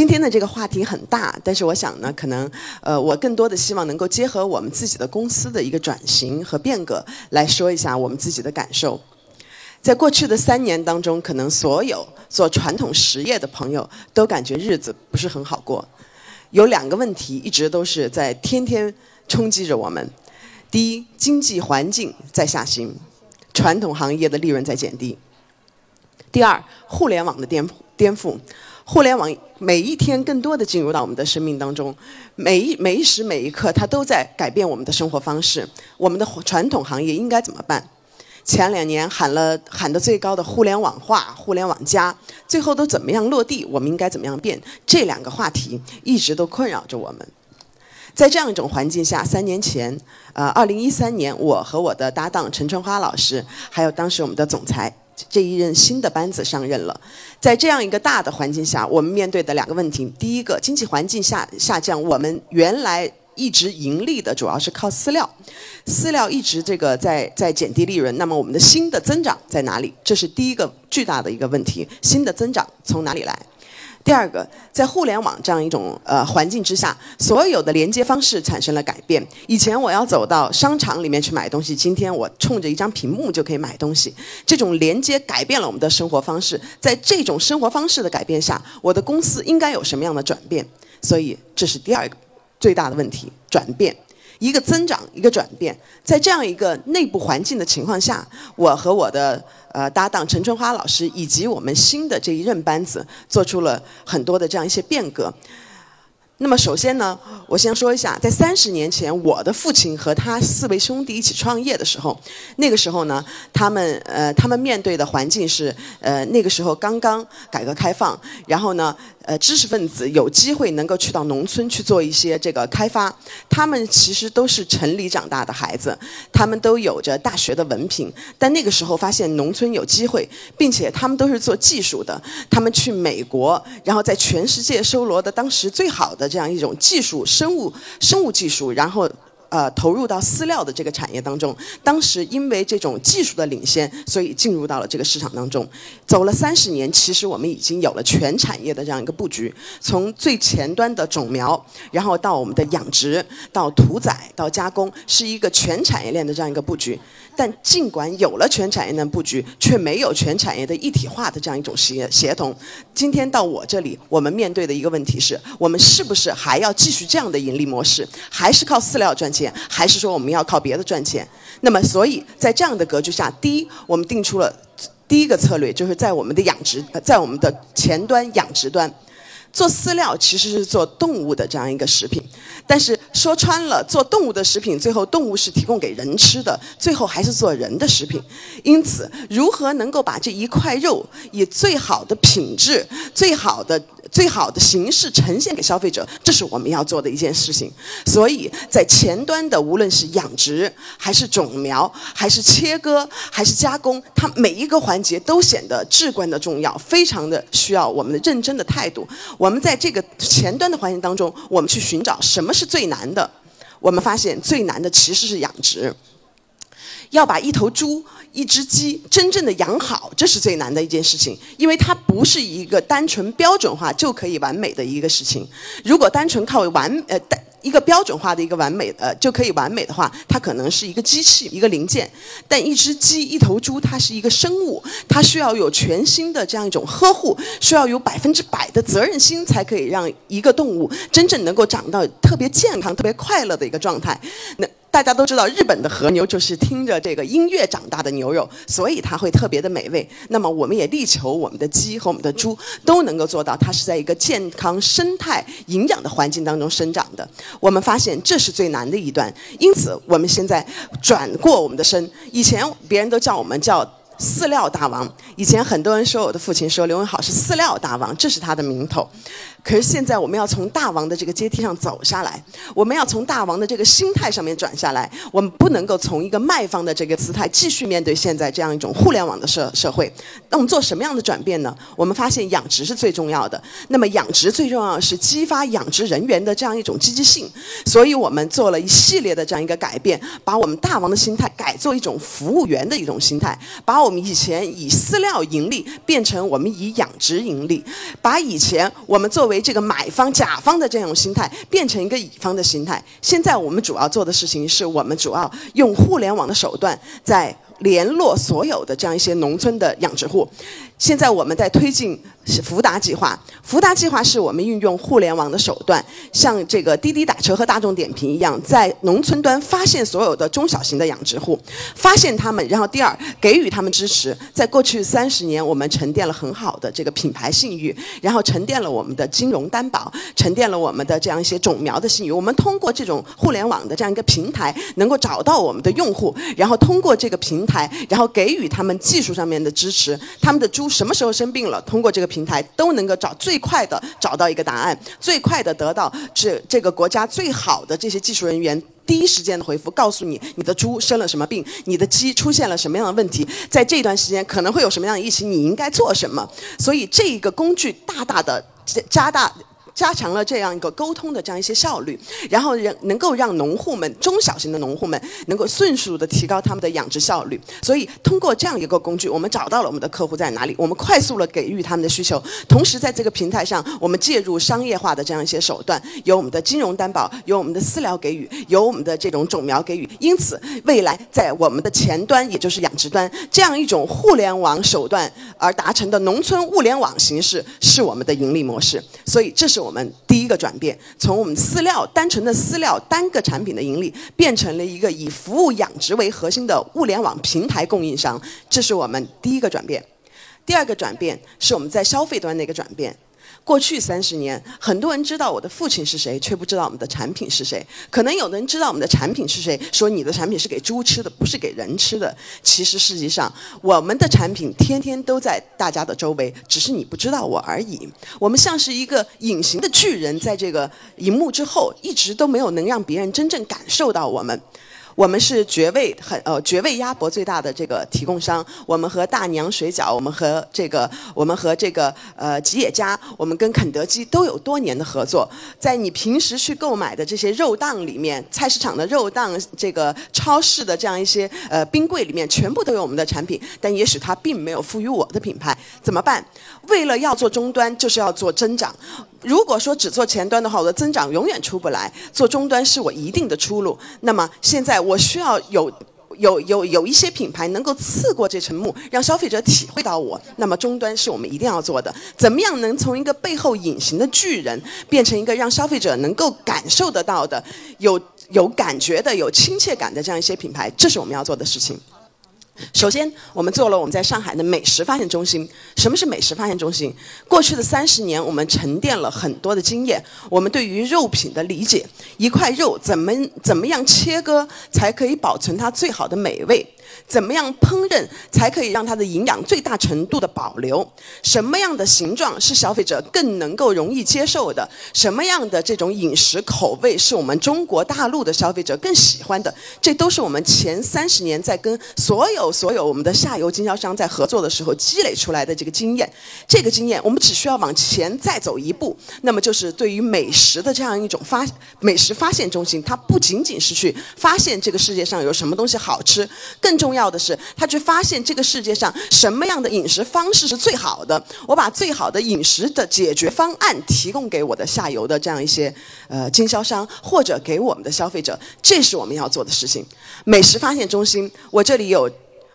今天的这个话题很大，但是我想呢，可能呃，我更多的希望能够结合我们自己的公司的一个转型和变革来说一下我们自己的感受。在过去的三年当中，可能所有做传统实业的朋友都感觉日子不是很好过。有两个问题一直都是在天天冲击着我们：第一，经济环境在下行，传统行业的利润在减低；第二，互联网的颠覆颠覆。互联网每一天更多的进入到我们的生命当中，每一每一时每一刻，它都在改变我们的生活方式。我们的传统行业应该怎么办？前两年喊了喊得最高的互联网化、互联网加，最后都怎么样落地？我们应该怎么样变？这两个话题一直都困扰着我们。在这样一种环境下，三年前，呃，二零一三年，我和我的搭档陈春花老师，还有当时我们的总裁，这一任新的班子上任了。在这样一个大的环境下，我们面对的两个问题：第一个，经济环境下下降，我们原来。一直盈利的主要是靠饲料，饲料一直这个在在减低利润。那么我们的新的增长在哪里？这是第一个巨大的一个问题。新的增长从哪里来？第二个，在互联网这样一种呃环境之下，所有的连接方式产生了改变。以前我要走到商场里面去买东西，今天我冲着一张屏幕就可以买东西。这种连接改变了我们的生活方式。在这种生活方式的改变下，我的公司应该有什么样的转变？所以这是第二个。最大的问题转变，一个增长，一个转变，在这样一个内部环境的情况下，我和我的呃搭档陈春花老师以及我们新的这一任班子，做出了很多的这样一些变革。那么首先呢，我先说一下，在三十年前，我的父亲和他四位兄弟一起创业的时候，那个时候呢，他们呃，他们面对的环境是呃，那个时候刚刚改革开放，然后呢。呃，知识分子有机会能够去到农村去做一些这个开发，他们其实都是城里长大的孩子，他们都有着大学的文凭，但那个时候发现农村有机会，并且他们都是做技术的，他们去美国，然后在全世界收罗的当时最好的这样一种技术，生物生物技术，然后。呃，投入到饲料的这个产业当中，当时因为这种技术的领先，所以进入到了这个市场当中。走了三十年，其实我们已经有了全产业的这样一个布局，从最前端的种苗，然后到我们的养殖，到屠宰，到加工，是一个全产业链的这样一个布局。但尽管有了全产业链布局，却没有全产业的一体化的这样一种协协同。今天到我这里，我们面对的一个问题是：我们是不是还要继续这样的盈利模式？还是靠饲料赚钱？还是说我们要靠别的赚钱？那么，所以在这样的格局下，第一，我们定出了第一个策略，就是在我们的养殖，在我们的前端养殖端。做饲料其实是做动物的这样一个食品，但是说穿了，做动物的食品，最后动物是提供给人吃的，最后还是做人的食品。因此，如何能够把这一块肉以最好的品质、最好的。最好的形式呈现给消费者，这是我们要做的一件事情。所以在前端的，无论是养殖，还是种苗，还是切割，还是加工，它每一个环节都显得至关的重要，非常的需要我们的认真的态度。我们在这个前端的环境当中，我们去寻找什么是最难的。我们发现最难的其实是养殖。要把一头猪、一只鸡真正的养好，这是最难的一件事情，因为它不是一个单纯标准化就可以完美的一个事情。如果单纯靠完呃单。一个标准化的一个完美呃就可以完美的话，它可能是一个机器一个零件，但一只鸡一头猪它是一个生物，它需要有全新的这样一种呵护，需要有百分之百的责任心，才可以让一个动物真正能够长到特别健康、特别快乐的一个状态。那大家都知道，日本的和牛就是听着这个音乐长大的牛肉，所以它会特别的美味。那么我们也力求我们的鸡和我们的猪都能够做到，它是在一个健康、生态、营养的环境当中生长的。我们发现这是最难的一段，因此我们现在转过我们的身。以前别人都叫我们叫。饲料大王，以前很多人说我的父亲说刘文好是饲料大王，这是他的名头。可是现在我们要从大王的这个阶梯上走下来，我们要从大王的这个心态上面转下来。我们不能够从一个卖方的这个姿态继续面对现在这样一种互联网的社社会。那我们做什么样的转变呢？我们发现养殖是最重要的。那么养殖最重要的是激发养殖人员的这样一种积极性。所以我们做了一系列的这样一个改变，把我们大王的心态改做一种服务员的一种心态，把我。我们以前以饲料盈利变成我们以养殖盈利，把以前我们作为这个买方、甲方的这种心态变成一个乙方的心态。现在我们主要做的事情是我们主要用互联网的手段在。联络所有的这样一些农村的养殖户，现在我们在推进福达计划。福达计划是我们运用互联网的手段，像这个滴滴打车和大众点评一样，在农村端发现所有的中小型的养殖户，发现他们，然后第二给予他们支持。在过去三十年，我们沉淀了很好的这个品牌信誉，然后沉淀了我们的金融担保，沉淀了我们的这样一些种苗的信誉。我们通过这种互联网的这样一个平台，能够找到我们的用户，然后通过这个平。台，然后给予他们技术上面的支持，他们的猪什么时候生病了，通过这个平台都能够找最快的找到一个答案，最快的得到这这个国家最好的这些技术人员第一时间的回复，告诉你你的猪生了什么病，你的鸡出现了什么样的问题，在这段时间可能会有什么样的疫情，你应该做什么。所以这一个工具大大的加大。加强了这样一个沟通的这样一些效率，然后让能够让农户们中小型的农户们能够迅速的提高他们的养殖效率。所以通过这样一个工具，我们找到了我们的客户在哪里，我们快速的给予他们的需求。同时在这个平台上，我们介入商业化的这样一些手段，有我们的金融担保，有我们的私聊给予，有我们的这种种苗给予。因此，未来在我们的前端，也就是养殖端，这样一种互联网手段而达成的农村物联网形式，是我们的盈利模式。所以这是我。我们第一个转变，从我们饲料单纯的饲料单个产品的盈利，变成了一个以服务养殖为核心的物联网平台供应商，这是我们第一个转变。第二个转变是我们在消费端的一个转变。过去三十年，很多人知道我的父亲是谁，却不知道我们的产品是谁。可能有的人知道我们的产品是谁，说你的产品是给猪吃的，不是给人吃的。其实实际上，我们的产品天天都在大家的周围，只是你不知道我而已。我们像是一个隐形的巨人，在这个荧幕之后，一直都没有能让别人真正感受到我们。我们是绝味很呃绝味鸭脖最大的这个提供商，我们和大娘水饺，我们和这个我们和这个呃吉野家，我们跟肯德基都有多年的合作。在你平时去购买的这些肉档里面，菜市场的肉档，这个超市的这样一些呃冰柜里面，全部都有我们的产品。但也许它并没有赋予我的品牌，怎么办？为了要做终端，就是要做增长。如果说只做前端的话，我的增长永远出不来。做终端是我一定的出路。那么现在我需要有有有有一些品牌能够刺过这层幕，让消费者体会到我。那么终端是我们一定要做的。怎么样能从一个背后隐形的巨人，变成一个让消费者能够感受得到的、有有感觉的、有亲切感的这样一些品牌？这是我们要做的事情。首先，我们做了我们在上海的美食发现中心。什么是美食发现中心？过去的三十年，我们沉淀了很多的经验。我们对于肉品的理解，一块肉怎么怎么样切割才可以保存它最好的美味？怎么样烹饪才可以让它的营养最大程度的保留？什么样的形状是消费者更能够容易接受的？什么样的这种饮食口味是我们中国大陆的消费者更喜欢的？这都是我们前三十年在跟所有所有我们的下游经销商在合作的时候积累出来的这个经验。这个经验，我们只需要往前再走一步，那么就是对于美食的这样一种发美食发现中心，它不仅仅是去发现这个世界上有什么东西好吃，更重要的是，它去发现这个世界上什么样的饮食方式是最好的。我把最好的饮食的解决方案提供给我的下游的这样一些呃经销商，或者给我们的消费者，这是我们要做的事情。美食发现中心，我这里有。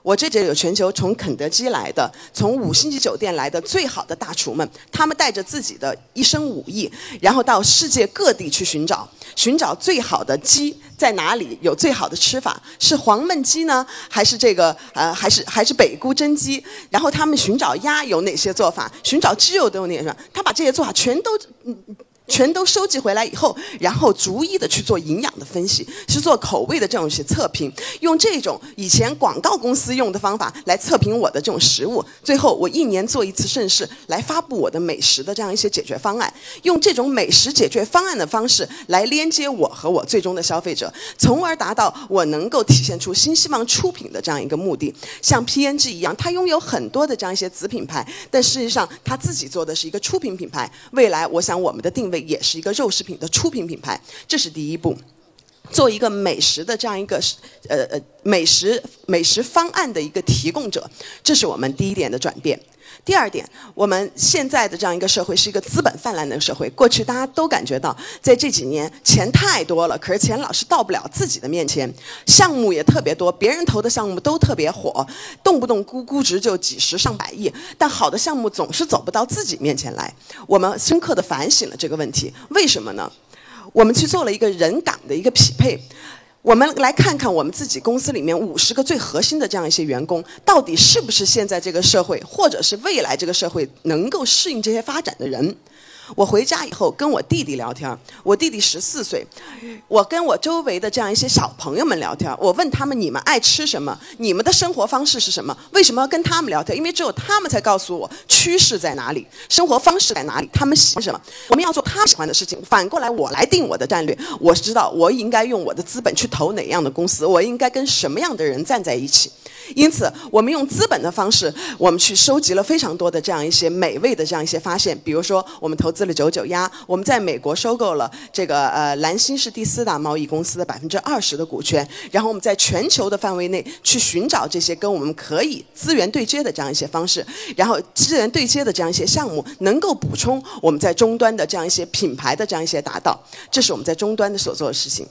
我这里有全球从肯德基来的，从五星级酒店来的最好的大厨们，他们带着自己的一身武艺，然后到世界各地去寻找，寻找最好的鸡在哪里，有最好的吃法，是黄焖鸡呢，还是这个呃，还是还是北菇蒸鸡？然后他们寻找鸭有哪些做法，寻找鸡肉都有哪些？他把这些做法全都嗯。全都收集回来以后，然后逐一的去做营养的分析，去做口味的这种些测评，用这种以前广告公司用的方法来测评我的这种食物。最后我一年做一次盛世，来发布我的美食的这样一些解决方案，用这种美食解决方案的方式来连接我和我最终的消费者，从而达到我能够体现出新希望出品的这样一个目的。像 PNG 一样，它拥有很多的这样一些子品牌，但事实上它自己做的是一个出品品牌。未来我想我们的定位。也是一个肉食品的出品品牌，这是第一步。做一个美食的这样一个呃呃美食美食方案的一个提供者，这是我们第一点的转变。第二点，我们现在的这样一个社会是一个资本泛滥的社会。过去大家都感觉到，在这几年钱太多了，可是钱老是到不了自己的面前，项目也特别多，别人投的项目都特别火，动不动估估值就几十上百亿，但好的项目总是走不到自己面前来。我们深刻的反省了这个问题，为什么呢？我们去做了一个人岗的一个匹配，我们来看看我们自己公司里面五十个最核心的这样一些员工，到底是不是现在这个社会，或者是未来这个社会能够适应这些发展的人。我回家以后跟我弟弟聊天，我弟弟十四岁，我跟我周围的这样一些小朋友们聊天，我问他们你们爱吃什么，你们的生活方式是什么？为什么要跟他们聊天？因为只有他们才告诉我趋势在哪里，生活方式在哪里，他们喜欢什么。我们要做他喜欢的事情，反过来我来定我的战略。我知道我应该用我的资本去投哪样的公司，我应该跟什么样的人站在一起。因此，我们用资本的方式，我们去收集了非常多的这样一些美味的这样一些发现。比如说，我们投资了九九鸭，我们在美国收购了这个呃蓝星是第四大贸易公司的百分之二十的股权。然后我们在全球的范围内去寻找这些跟我们可以资源对接的这样一些方式，然后资源对接的这样一些项目，能够补充我们在终端的这样一些品牌的这样一些达到。这是我们在终端的所做的事情。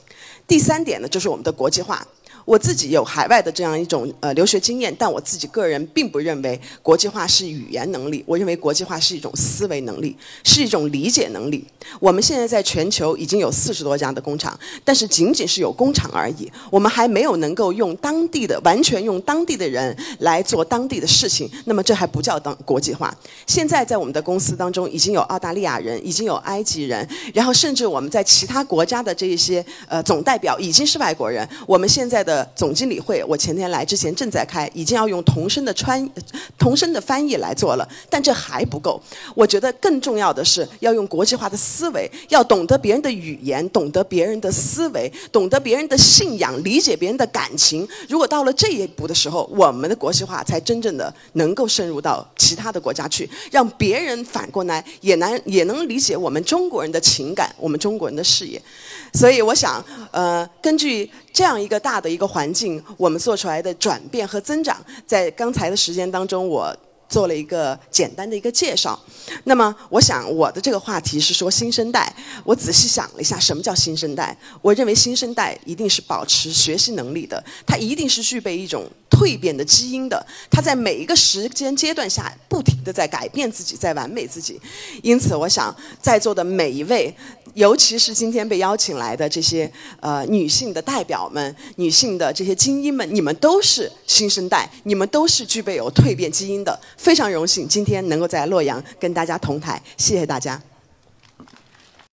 第三点呢，就是我们的国际化。我自己有海外的这样一种呃留学经验，但我自己个人并不认为国际化是语言能力，我认为国际化是一种思维能力，是一种理解能力。我们现在在全球已经有四十多家的工厂，但是仅仅是有工厂而已，我们还没有能够用当地的完全用当地的人来做当地的事情，那么这还不叫当国际化。现在在我们的公司当中已经有澳大利亚人，已经有埃及人，然后甚至我们在其他国家的这一些呃总代表已经是外国人。我们现在的。总经理会，我前天来之前正在开，已经要用同声的穿，同声的翻译来做了，但这还不够。我觉得更重要的是要用国际化的思维，要懂得别人的语言，懂得别人的思维，懂得别人的信仰，理解别人的感情。如果到了这一步的时候，我们的国际化才真正的能够深入到其他的国家去，让别人反过来也能也能理解我们中国人的情感，我们中国人的事业。所以我想，呃，根据这样一个大的一个环境，我们做出来的转变和增长，在刚才的时间当中，我做了一个简单的一个介绍。那么，我想我的这个话题是说新生代。我仔细想了一下，什么叫新生代？我认为新生代一定是保持学习能力的，他一定是具备一种蜕变的基因的，他在每一个时间阶段下不停的在改变自己，在完美自己。因此，我想在座的每一位。尤其是今天被邀请来的这些呃女性的代表们、女性的这些精英们，你们都是新生代，你们都是具备有蜕变基因的，非常荣幸今天能够在洛阳跟大家同台，谢谢大家。